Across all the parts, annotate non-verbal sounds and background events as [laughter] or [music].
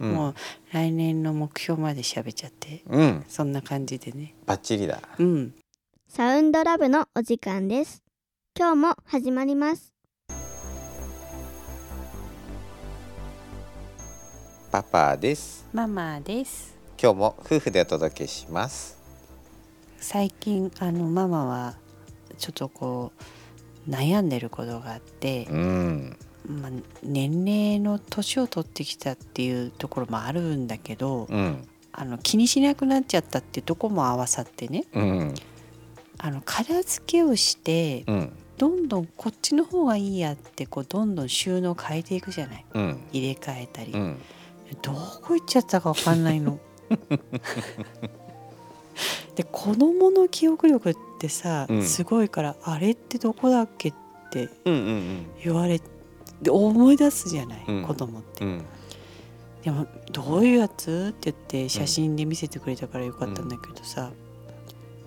うん。もう来年の目標まで喋っちゃって。うん。そんな感じでね。バッチリだ。うん。サウンドラブのお時間です。今日も始まります。パパです。ママです。今日も夫婦でお届けします。最近あのママはちょっとこう悩んでることがあって、うんまあ、年齢の年を取ってきたっていうところもあるんだけど、うん。あの気にしなくなっちゃったっていうとこも合わさってね。うん。あの片付けをしてうん。どんどんこっちの方がいいやってこうどんどん収納変えていくじゃない。うん。入れ替えたり、うん。どこ行っちゃったか分かんないの。[laughs] で子供の記憶力ってさ、うん。すごいからあれってどこだっけって言われで思い出すじゃない、うん。子供って。うん。でもどういうやつ？って言って写真で見せてくれたからよかったんだけどさ、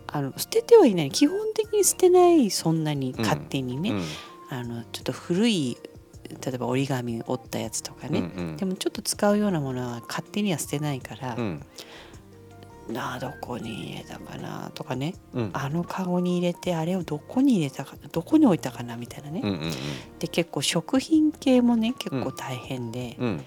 あの捨ててはいない。基本的に捨てないそんなにうん。勝手にね、うん。あのちょっと古い例えば折り紙折ったやつとかね、うん。でもちょっと使うようなものは勝手には捨てないから、うんなあどこに入れたかなとかね。うん。あのカゴに入れてあれをどこに入れたかどこに置いたかなみたいなね、うんうんで結構食品系もね結構大変で、うん。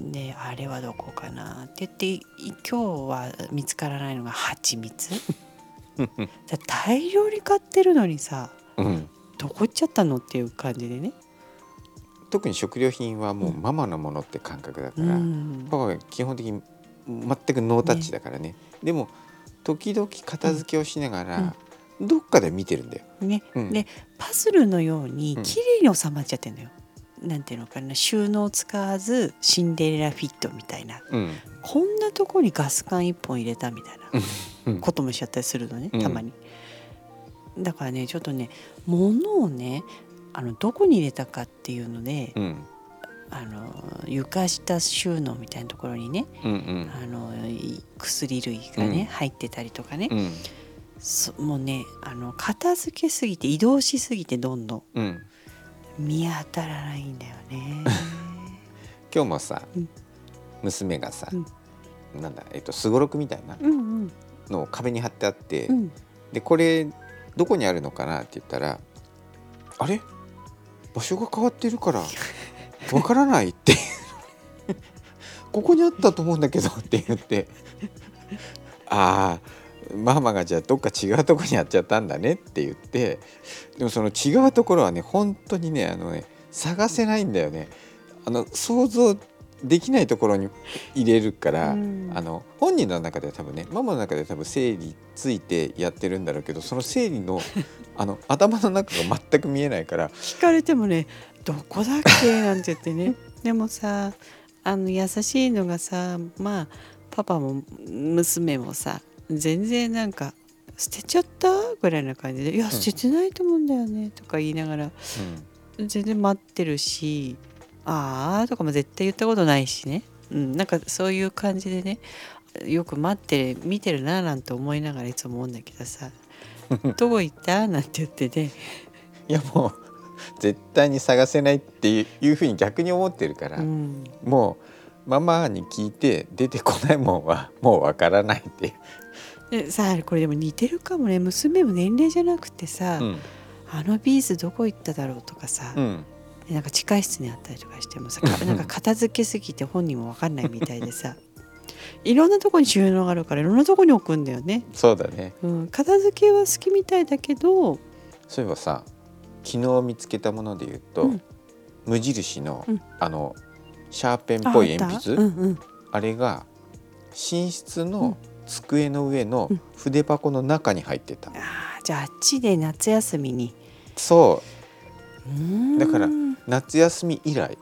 であれはどこかなって言ってい今日は見つからないのが蜂蜜。[laughs] だ大量に買ってるのにさうん。どこ行っちゃったのっていう感じでね。特に食料品はもうママのものって感覚だから、うん。パパは基本的に全くノータッチだからね。でも時々片付けをしながら、どっかで見てるんだよ。ね。うん。でパズルのようにうん。綺麗に収まっちゃってんのよ。なんていうのかな。収納使わずシンデレラフィットみたいな。うん。こんなとこにガス管一本入れたみたいうん。なこともしちゃったりするのねうん。たまに。だからねちょっとね物をねあのどこに入れたかっていうので、うんあの床下収納みたいなところにねうんうん。あのい薬類がね、うん。入ってたりとかね、うん。そもうねあの片付けすぎて移動しすぎてどんどんうん。見当たらないんだよね。[laughs] 今日もさ、うん。娘がさ、うん。なんだえっとすごろくみたいなのを壁に貼ってあって、うん。でこれどこにあるのかなって言ったら「あれ？場所が変わってるから [laughs] わからない」って「[laughs] ここにあったと思うんだけど」って言って「ああママがじゃあどっか違うとこにやっちゃったんだね」って言って。でもその違うところはね本当にねあのね探せないんだよね。あの想像できないところに入れるから、うんあの本人の中では多分ねママの中では多分整理ついてやってるんだろうけどその整理の [laughs] あの頭の中が全く見えないから聞かれてもね「どこだっけ?」なんて言ってね [laughs] でもさあの優しいのがさまあパパも娘もさ全然なんか「捨てちゃった?」ぐらいな感じで「いや捨ててないと思うんだよね」とか言いながら全然待ってるし「ああ」とかも絶対言ったことないしね、うん、なんかそういう感じでねよく待って見てるななんて思いながらいつも思うんだけどさ「[laughs] どこ行った?」なんて言ってねいやもう絶対に探せないっていうふうに逆に思ってるから、うん。もうママに聞いて出てこないもんはもうわからないっていう。でさあこれでも似てるかもね。娘も年齢じゃなくてさ、うん。あのビーズどこ行っただろうとかさ、うん。でなんか地下室にあったりとかしてもさかなんか片付けすぎて本人も分かんないみたいでさ [laughs] いろんなとこに収納があるからいろんなとこに置くんだよね、そうだね。うん、片付けは好きみたいだけどそういえばさ昨日見つけたもので言うと、うん。無印の、うん。あのシャーペンっぽいああ鉛筆った。うんうん、あれが寝室うん。の机の上のうん。筆箱の中に入ってた、あーじゃああっちで夏休みに。そう。だから夏休み以来。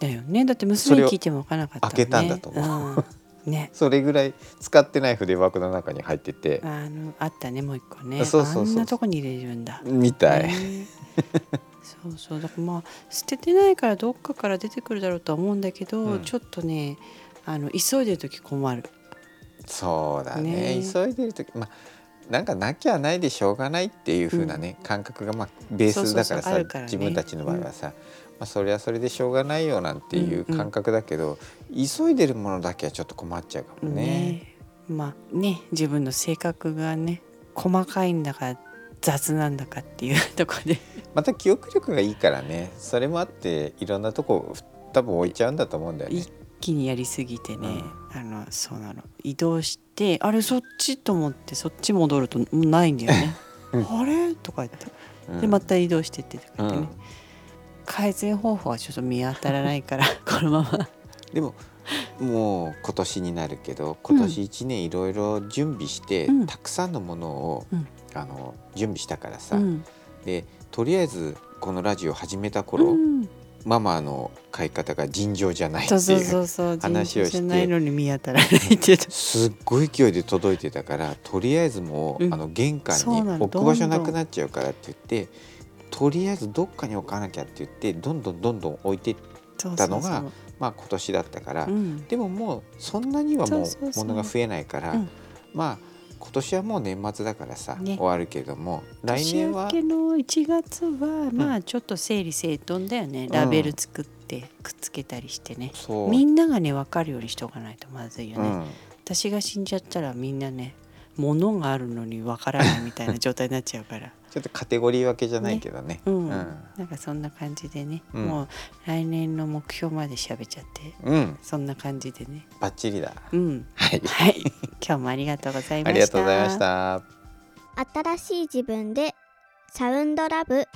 だよね。だって娘に聞いても分からなかったね。開けたんだと思う。ん、ね。[laughs] それぐらい使ってない筆箱の中に入ってて。あのあったねもう一個ね。そうそうそう。あんなとこに入れるんだ。みたい、ね。[laughs] そうそう。だからまあ捨ててないからどっかから出てくるだろうとは思うんだけど、うん。ちょっとねあの急いでる時困る。そうだね。ね。急いでる時まあなんかなきゃないでしょうがないっていう風なね、感覚がまあベースだからさ自分たちの場合はさ、まあ、それはそれでしょうがないよなんていう感覚だけど、急いでるものだけはちょっと困っちゃうかもね。ね。まあね自分の性格がね細かいんだか雑なんだかっていう [laughs] ところで。また記憶力がいいからね。それもあっていろんなとこ多分置いちゃうんだと思うんだよね。一。気にやりすぎてね、あのそうなの。移動してあれそっちと思ってそっち戻るともうないんだよね。[laughs] あれ？とか言って。うん。でまた移動してってとか言ってね、うん。改善方法はちょっと見当たらないから [laughs] このまま。でももう今年になるけど今年1年いろいろ準備して、うん。たくさんのものを、うん。あの準備したからさ、うん。でとりあえずこのラジオ始めたう頃、ん、ママの買い方が尋常じゃないってそいう話をして。のに見当たらないってすっごい勢いで届いてたからとりあえずもう、うん。あの玄関に置く場所なくなっちゃうからって言ってとりあえずどっかに置かなきゃって言ってどんどんどんどん置いてそうたのがまあ今年だったから、うん。でももうそんなにはもう。物が増えないからうん。まあ今年はもう年末だからさ、ね。終わるけれども来年年は明けの1月はまあちょっと整理整頓だよね、ラベル作ってくっつけたりしてね、みんながね分かるようにしておかないとまずいよね、うん、私が死んじゃったらみんなね物があるのに分からないみたいな状態になっちゃうから。[laughs] ちょっとカテゴリー分けじゃないけどね。うん、うん。なんかそんな感じでね、うん。もう来年の目標まで喋っちゃって。うん、そんな感じでね。バッチリだ。うん。はい、はい。今日もありがとうございました。ありがとうございました。新しい自分でサウンドラブ